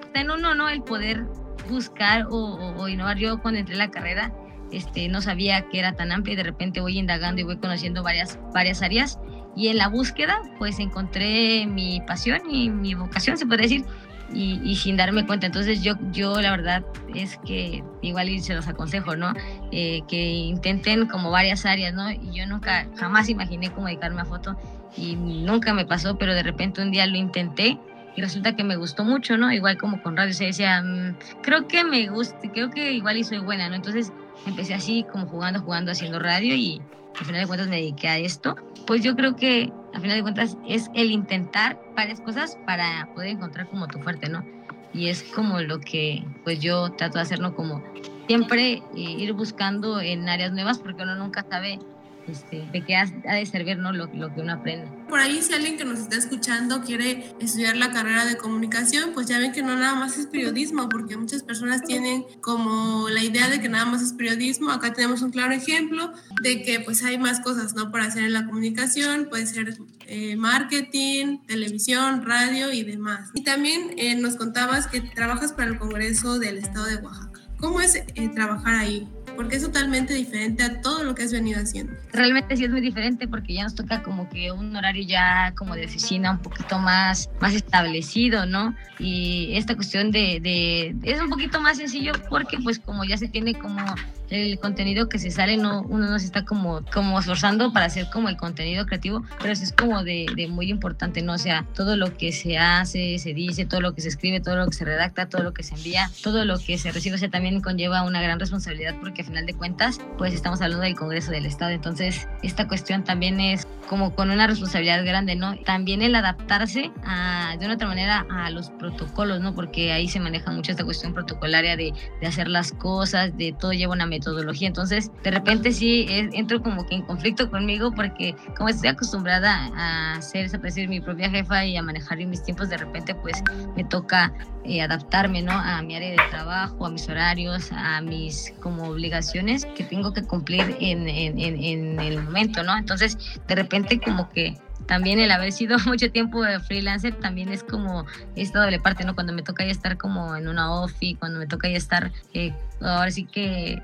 está en uno, ¿no? El poder buscar o, o, o, innovar. Yo cuando entré a la carrera este, no sabía que era tan amplia y de repente voy indagando y voy conociendo varias, varias áreas y en la búsqueda pues encontré mi pasión y mi vocación, se puede decir, y, y, sin darme cuenta. Entonces yo, yo la verdad es que igual y se los aconsejo, ¿no? Eh, que intenten como varias áreas, ¿no? Y yo nunca, jamás imaginé cómo dedicarme a foto y nunca me pasó, pero de repente un día lo intenté y resulta que me gustó mucho, ¿no? Igual como con radio se decía, mmm, creo que me gusta, creo que igual y soy buena, ¿no? Entonces empecé así como jugando, jugando, haciendo radio y al final de cuentas me dediqué a esto. Pues yo creo que a final de cuentas es el intentar varias cosas para poder encontrar como tu fuerte, ¿no? Y es como lo que pues yo trato de hacer, ¿no? Como siempre eh, ir buscando en áreas nuevas porque uno nunca sabe este, de qué ha, de servir ¿no? Lo, que uno aprende. Por ahí, si alguien que nos está escuchando quiere estudiar la carrera de comunicación, pues ya ven que no nada más es periodismo, porque muchas personas tienen como la idea de que nada más es periodismo. Acá tenemos un claro ejemplo de que pues hay más cosas ¿no? para hacer en la comunicación, puede ser eh, marketing, televisión, radio y demás. Y también eh, nos contabas que trabajas para el Congreso del Estado de Oaxaca. ¿Cómo es eh, trabajar ahí? Porque es totalmente diferente a todo lo que has venido haciendo. Realmente sí es muy diferente porque ya nos toca como que un horario ya como de oficina un poquito más, más establecido, ¿no? Y esta cuestión de, de es un poquito más sencillo porque pues como ya se tiene como el contenido que se sale, no, uno no se está como, como esforzando para hacer como el contenido creativo, pero eso es como de, de, muy importante, ¿no? O sea, todo lo que se hace, se dice, todo lo que se escribe, todo lo que se redacta, todo lo que se envía, todo lo que se recibe, o sea, también conlleva una gran responsabilidad porque al final de cuentas, pues estamos hablando del Congreso del Estado, entonces esta cuestión también es como con una responsabilidad grande, ¿no? También el adaptarse a, de una otra manera a los protocolos, ¿no? Porque ahí se maneja mucho esta cuestión protocolaria de, de hacer las cosas, de todo lleva una metodología. Entonces, de repente sí entro como que en conflicto conmigo porque como estoy acostumbrada a ser, a decir, mi propia jefa y a manejar mis tiempos, de repente pues me toca eh, adaptarme, ¿no? A mi área de trabajo, a mis horarios, a mis como obligaciones que tengo que cumplir en, en, en, en el momento, ¿no? Entonces, de repente como que también el haber sido mucho tiempo freelancer también es como esta doble parte, ¿no? Cuando me toca ya estar como en una office, cuando me toca ya estar eh, ahora sí que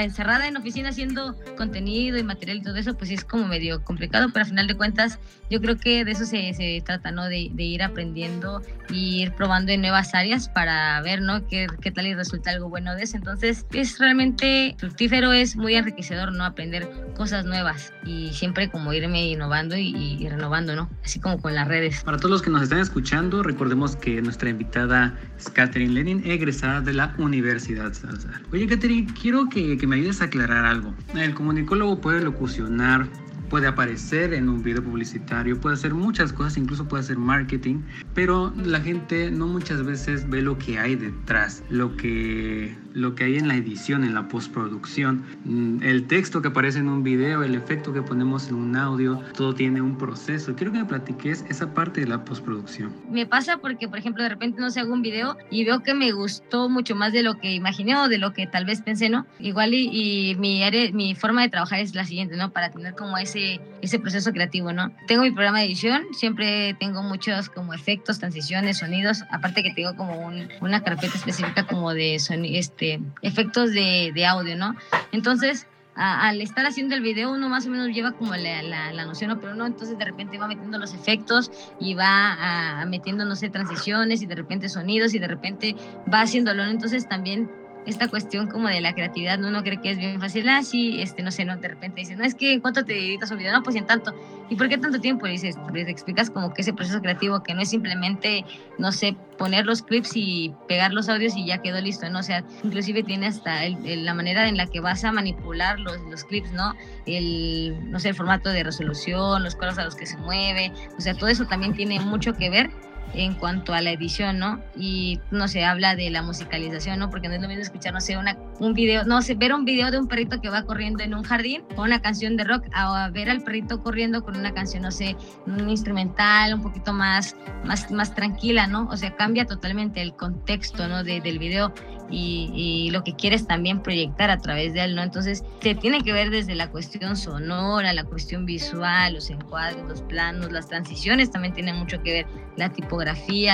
encerrada en oficina haciendo contenido y material y todo eso, pues es como medio complicado, pero al final de cuentas yo creo que de eso se, se trata, ¿no? De, de, ir aprendiendo y ir probando en nuevas áreas para ver, ¿no? Qué, qué tal y resulta algo bueno de eso. Entonces es realmente fructífero, es muy enriquecedor, ¿no? Aprender cosas nuevas y siempre como irme innovando y, y renovando, ¿no? Así como con las redes. Para todos los que nos están escuchando, recordemos que nuestra invitada es Catherine Lenin, egresada de la Universidad Oye, Katherine, quiero que, que me ayudes a aclarar algo. El comunicólogo puede locucionar, puede aparecer en un video publicitario, puede hacer muchas cosas, incluso puede hacer marketing, pero la gente no muchas veces ve lo que hay detrás, lo que, lo que hay en la edición, en la postproducción, mm, el texto que aparece en un video, el efecto que ponemos en un audio, todo tiene un proceso. Quiero que me platiques esa parte de la postproducción. Me pasa porque, por ejemplo, de repente no sé, hago un video y veo que me gustó mucho más de lo que imaginé o de lo que tal vez pensé, ¿no? Igual y, y mi, mi forma de trabajar es la siguiente, ¿no? Para tener como ese ese, proceso creativo, ¿no? Tengo mi programa de edición, siempre tengo muchos como efectos, transiciones, sonidos, aparte que tengo como una carpeta específica como de este, efectos de, de audio, ¿no? Entonces, al estar haciendo el video uno más o menos lleva como la, la, noción, pero no, entonces de repente va metiendo los efectos y va a, metiendo, no sé, transiciones y de repente sonidos y de repente va haciéndolo, Entonces también esta cuestión como de la creatividad, ¿no? uno cree que es bien fácil, ah, sí, este, no sé, no, de repente dice, no, es que ¿en cuánto te editas un video? No, pues en tanto. ¿Y por qué tanto tiempo? Dices, pues, explicas como que ese proceso creativo que no es simplemente, no sé, poner los clips y pegar los audios y ya quedó listo, ¿no? O sea, inclusive tiene hasta la manera en la que vas a manipular los, los clips, ¿no? El, no sé, el formato de resolución, los colores a los que se mueve, o sea, todo eso también tiene mucho que ver en cuanto a la edición, ¿no? Y no se habla de la musicalización, ¿no? Porque no es lo mismo escuchar, no sé, una, un video, no sé, ver un video de un perrito que va corriendo en un jardín con una canción de rock a ver al perrito corriendo con una canción, no sé, un instrumental un poquito más, más, más tranquila, ¿no? O sea, cambia totalmente el contexto, ¿no? De, del video y, y, lo que quieres también proyectar a través de él, ¿no? Entonces, se tiene que ver desde la cuestión sonora, la cuestión visual, los encuadres, los planos, las transiciones también tienen mucho que ver, la tipografía,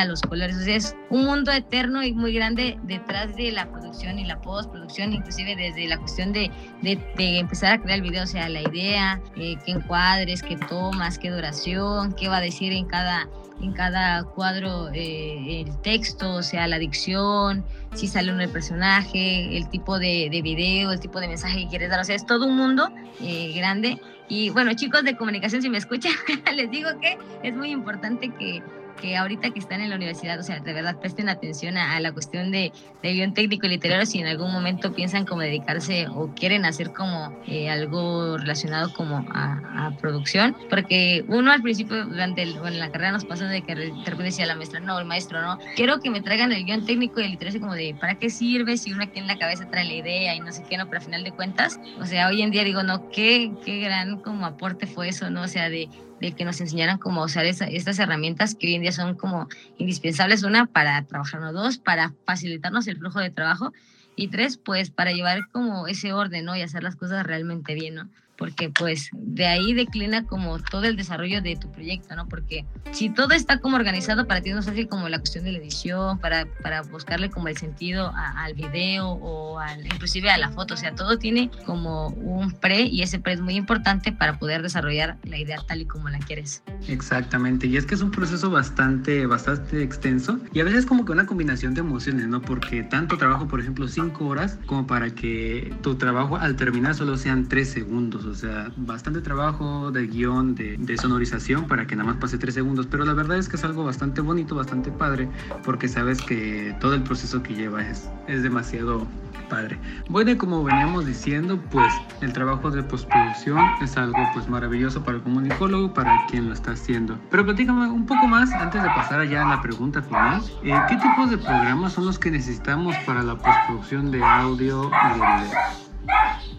los colores, o sea, es un mundo eterno y muy grande detrás de la producción y la postproducción, inclusive desde la cuestión de, de, de empezar a crear el video, o sea, la idea, eh, qué encuadres, qué tomas, qué duración, qué va a decir en cada en cada cuadro eh, el texto, o sea, la dicción, si sale uno el personaje, el tipo de, de, video, el tipo de mensaje que quieres dar. O sea, es todo un mundo eh, grande. Y bueno, chicos de comunicación, si me escuchan, les digo que es muy importante que que ahorita que están en la universidad, o sea, de verdad presten atención a, la cuestión de, de, guion técnico y literario si en algún momento piensan como dedicarse o quieren hacer como eh, algo relacionado como a, a, producción, porque uno al principio durante el, bueno, la carrera nos pasó de que de repente decía la maestra, no, el maestro, no, quiero que me traigan el guion técnico y el literario como de, ¿para qué sirve si uno aquí en la cabeza trae la idea y no sé qué, no, pero al final de cuentas, o sea, hoy en día digo, no, qué, qué gran como aporte fue eso, ¿no? O sea, de de que nos enseñaran cómo usar estas herramientas que hoy en día son como indispensables, una, para trabajarnos, dos, para facilitarnos el flujo de trabajo y tres, pues para llevar como ese orden, ¿no? Y hacer las cosas realmente bien, ¿no? Porque pues de ahí declina como todo el desarrollo de tu proyecto, ¿no? Porque si todo está como organizado para ti no es fácil como la cuestión de la edición, para, para buscarle como el sentido al video o al, inclusive a la foto, o sea, todo tiene como un pre y ese pre es muy importante para poder desarrollar la idea tal y como la quieres. Exactamente, y es que es un proceso bastante, bastante extenso y a veces como que una combinación de emociones, ¿no? Porque tanto trabajo, por ejemplo, cinco horas como para que tu trabajo al terminar solo sean tres segundos o sea, bastante trabajo de guion, de, sonorización para que nada más pase tres segundos, pero la verdad es que es algo bastante bonito, bastante padre, porque sabes que todo el proceso que lleva es, es demasiado padre. Bueno, como veníamos diciendo, pues el trabajo de postproducción es algo pues maravilloso para el comunicólogo, para quien lo está haciendo. Pero platícame un poco más antes de pasar allá a la pregunta final. Eh, ¿Qué tipos de programas son los que necesitamos para la postproducción de audio y de video?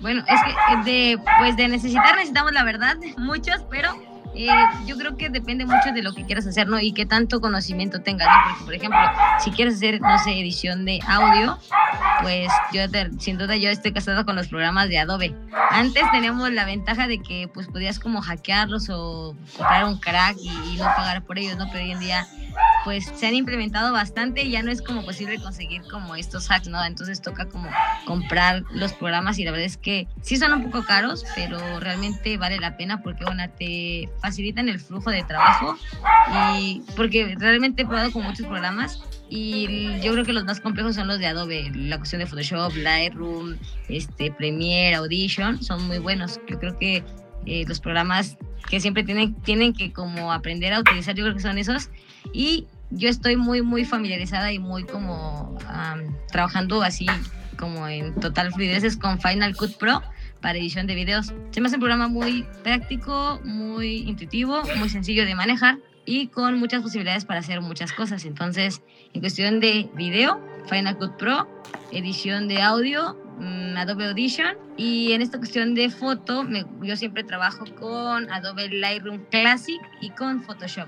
Bueno, es que eh, de, pues de necesitar necesitamos la verdad, muchos, pero eh, yo creo que depende mucho de lo que quieras hacer, ¿no? Y qué tanto conocimiento tengas, ¿no? Porque, por ejemplo, si quieres hacer, no sé, edición de audio, pues yo sin duda yo estoy casada con los programas de Adobe. Antes teníamos la ventaja de que pues podías como hackearlos o comprar un crack y, y no pagar por ellos, ¿no? Pero hoy en día pues se han implementado bastante y ya no es como posible conseguir como estos hacks, ¿no? Entonces toca como comprar los programas y la verdad es que sí son un poco caros, pero realmente vale la pena porque, bueno, te facilitan el flujo de trabajo y porque realmente he probado con muchos programas y yo creo que los más complejos son los de Adobe, la cuestión de Photoshop, Lightroom, este, Premiere, Audition, son muy buenos. Yo creo que eh, los programas que siempre tienen, tienen que como aprender a utilizar, yo creo que son esos. Y yo estoy muy, muy familiarizada y muy como trabajando así como en total fluidez con Final Cut Pro para edición de videos. Se me hace un programa muy práctico, muy intuitivo, muy sencillo de manejar y con muchas posibilidades para hacer muchas cosas. Entonces, en cuestión de video, Final Cut Pro, edición de audio, mm, Adobe Audition. Y en esta cuestión de foto, yo siempre trabajo con Adobe Lightroom Classic y con Photoshop.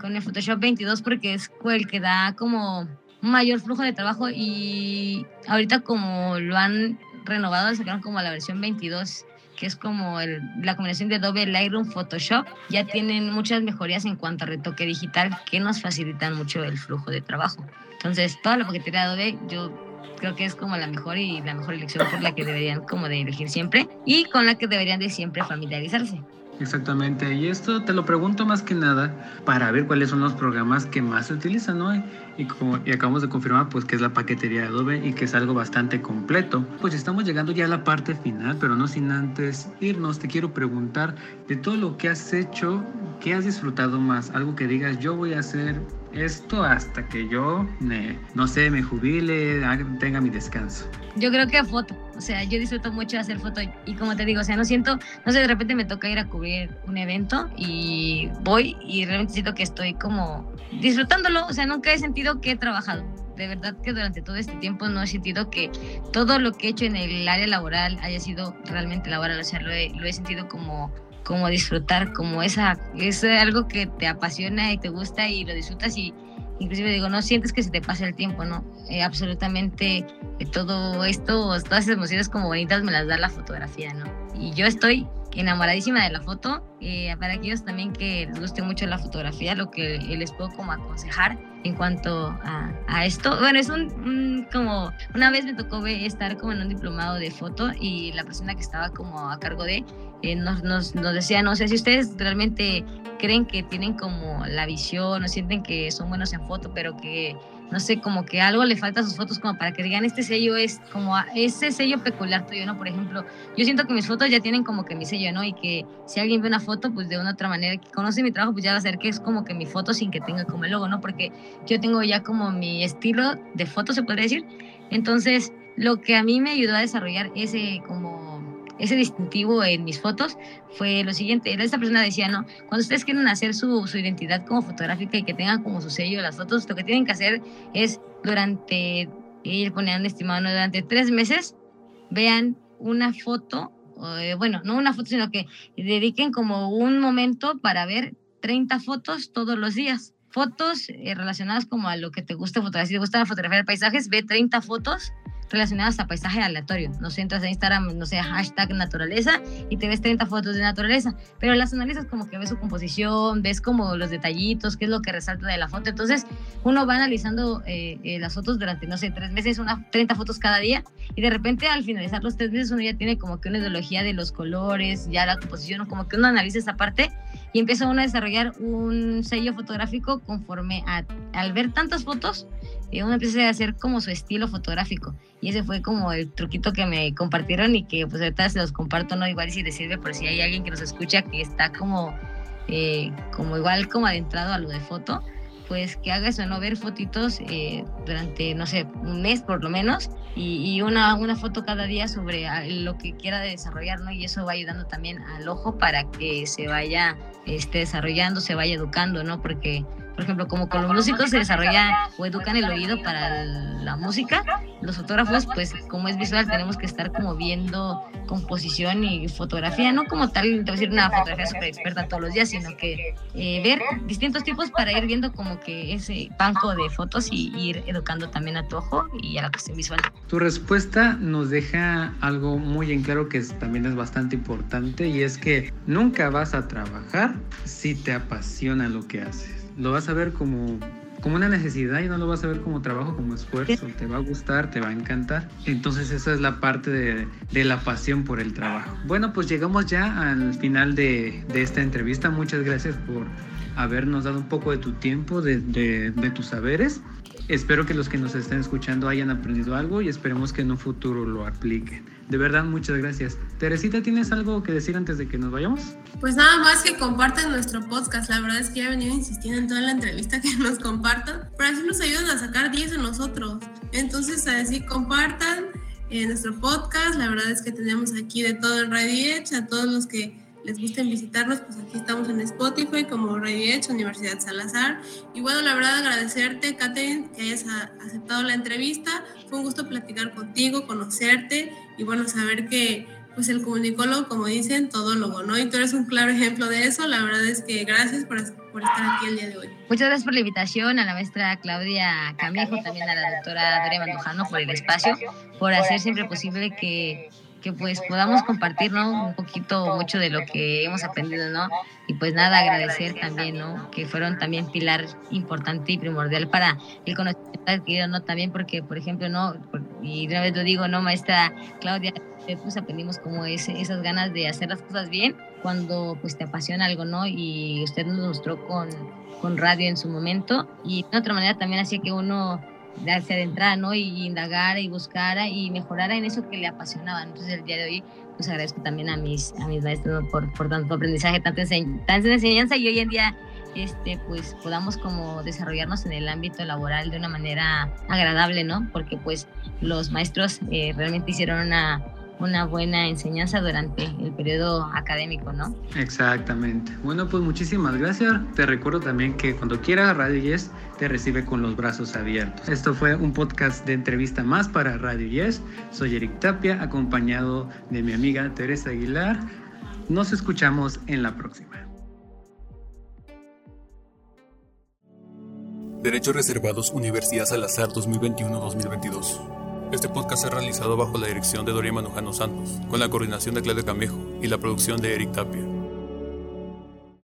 Con el Photoshop 22 porque es el que da como mayor flujo de trabajo y ahorita como lo han renovado, sacaron como la versión 22 que es como la combinación de Adobe Lightroom Photoshop, ya tienen muchas mejorías en cuanto a retoque digital que nos facilitan mucho el flujo de trabajo. Entonces, toda la paquetería de Adobe yo creo que es como la mejor y la mejor elección por la que deberían como de elegir siempre y con la que deberían de siempre familiarizarse. Exactamente, y esto te lo pregunto más que nada para ver cuáles son los programas que más se utilizan, ¿no? Y como y acabamos de confirmar, pues que es la paquetería de Adobe y que es algo bastante completo. Pues estamos llegando ya a la parte final, pero no sin antes irnos, te quiero preguntar de todo lo que has hecho, ¿qué has disfrutado más? Algo que digas, yo voy a hacer esto hasta que yo, me, no sé, me jubile, tenga mi descanso. Yo creo que foto, o sea, yo disfruto mucho hacer foto y como te digo, o sea, no siento, no sé, de repente me toca ir a cubrir un evento y voy y realmente siento que estoy como disfrutándolo, o sea, nunca he sentido que he trabajado. De verdad que durante todo este tiempo no he sentido que todo lo que he hecho en el área laboral haya sido realmente laboral, o sea, lo he, lo he sentido como como disfrutar, como esa, es algo que te apasiona y te gusta y lo disfrutas y inclusive digo, no sientes que se te pase el tiempo, ¿no? Eh, absolutamente eh, todo esto, todas esas emociones como bonitas me las da la fotografía, ¿no? Y yo estoy enamoradísima de la foto. Eh, para aquellos también que les guste mucho la fotografía, lo que les puedo como aconsejar en cuanto a esto. Bueno, es un, como, una vez me tocó estar como en un diplomado de foto y la persona que estaba como a cargo de eh, nos, nos, nos, decía, no sé si ustedes realmente creen que tienen como la visión o sienten que son buenos en foto, pero que no sé, como que algo le falta a sus fotos como para que digan, este sello es como ese sello peculiar tuyo, ¿no? Por ejemplo, yo siento que mis fotos ya tienen como que mi sello, ¿no? Y que si alguien ve una foto, pues de una otra manera, que conoce mi trabajo, pues ya va a ser que es como que mi foto sin que tenga como el logo, ¿no? Porque yo tengo ya como mi estilo de foto, se podría decir. Entonces, lo que a mí me ayudó a desarrollar ese como ese distintivo en mis fotos fue lo siguiente, esta persona decía, no, cuando ustedes quieren hacer su, su identidad como fotográfica y que tengan como su sello las fotos, lo que tienen que hacer es durante, y ponían estimado, durante tres meses, vean una foto, eh, bueno, no una foto, sino que dediquen como un momento para ver 30 fotos todos los días. Fotos eh, relacionadas como a lo que te gusta fotografiar. Si te gusta fotografiar paisajes, ve 30 fotos relacionadas a paisaje aleatorio. No sé, entras a Instagram, no sé, hashtag naturaleza y te ves 30 fotos de naturaleza, pero las analizas como que ves su composición, ves como los detallitos, qué es lo que resalta de la foto. Entonces, uno va analizando eh, eh, las fotos durante, no sé, tres meses, unas 30 fotos cada día, y de repente al finalizar los tres meses uno ya tiene como que una ideología de los colores, ya la composición, como que uno analiza esa parte y empieza uno a desarrollar un sello fotográfico conforme a, al ver tantas fotos, y uno empieza a hacer como su estilo fotográfico. Y ese fue como el truquito que me compartieron y que pues ahorita se los comparto, no igual si les sirve, por si hay alguien que nos escucha que está como, eh, como igual como adentrado a lo de foto, pues que haga eso, ¿no? Ver fotitos eh, durante, no sé, un mes por lo menos y, y, una, una foto cada día sobre lo que quiera desarrollar, ¿no? Y eso va ayudando también al ojo para que se vaya este, desarrollando, se vaya educando, ¿no? Porque por ejemplo, como con los músicos se desarrolla o educan el oído para la música, los fotógrafos, pues como es visual, tenemos que estar como viendo composición y fotografía, no como tal, decir una fotografía súper experta todos los días, sino que eh, ver distintos tipos para ir viendo como que ese banco de fotos y ir educando también a tu ojo y a la cuestión visual. Tu respuesta nos deja algo muy en claro que también es bastante importante y es que nunca vas a trabajar si te apasiona lo que haces lo vas a ver como, como una necesidad y no lo vas a ver como trabajo, como esfuerzo. Te va a gustar, te va a encantar. Entonces esa es la parte de, de la pasión por el trabajo. Bueno, pues llegamos ya al final de, de, esta entrevista. Muchas gracias por habernos dado un poco de tu tiempo, de, de tus saberes. Espero que los que nos estén escuchando hayan aprendido algo y esperemos que en un futuro lo apliquen. De verdad, muchas gracias. Teresita, ¿tienes algo que decir antes de que nos vayamos? Pues nada más que compartan nuestro podcast. La verdad es que ya he venido insistiendo en toda la entrevista que nos compartan, pero así nos ayudan a sacar 10 de nosotros. Entonces, así compartan eh, nuestro podcast. La verdad es que tenemos aquí de todo en Radio Edge, a todos los que les gusten visitarnos, pues aquí estamos en Spotify como Radio Edge, Universidad Salazar. Y bueno, la verdad agradecerte, Catherine, que hayas aceptado la entrevista. Fue un gusto platicar contigo, conocerte y bueno, saber que pues el comunicólogo, como dicen, todo lo ¿no? Y tú eres un claro ejemplo de eso. La verdad es que gracias por, por, estar aquí el día de hoy. Muchas gracias por la invitación a la maestra Claudia Camejo, también a la doctora Doria Mandujano por el espacio, por hacer siempre posible que que pues podamos compartir, ¿no? Un poquito, mucho de lo que hemos aprendido, ¿no? Y pues nada, agradecer también, ¿no? Que fueron también pilar importante y primordial para el conocimiento adquirido, ¿no? También porque, por ejemplo, ¿no? Y una vez lo digo, ¿no? Maestra Claudia, pues aprendimos como ese, esas ganas de hacer las cosas bien cuando pues te apasiona algo, ¿no? Y usted nos mostró con, con radio en su momento y de otra manera también hacía que uno darse adentrar, ¿no? Y indagar y buscar y mejorar en eso que le apasionaba. Entonces el día de hoy pues agradezco también a mis, a mis maestros por, por tanto aprendizaje, tanta, tanta enseñanza y hoy en día este, pues podamos como desarrollarnos en el ámbito laboral de una manera agradable, ¿no? Porque pues los maestros eh, realmente hicieron una, una buena enseñanza durante el periodo académico, ¿no? Exactamente. Bueno, pues muchísimas gracias. Te recuerdo también que cuando quieras Radio Yes te recibe con los brazos abiertos. Esto fue un podcast de entrevista más para Radio Yes. Soy Eric Tapia, acompañado de mi amiga Teresa Aguilar. Nos escuchamos en la próxima. Derechos Reservados Universidad Salazar 2021-2022. Este podcast es realizado bajo la dirección de Doria Manujano Santos, con la coordinación de Claudio Camejo y la producción de Eric Tapia.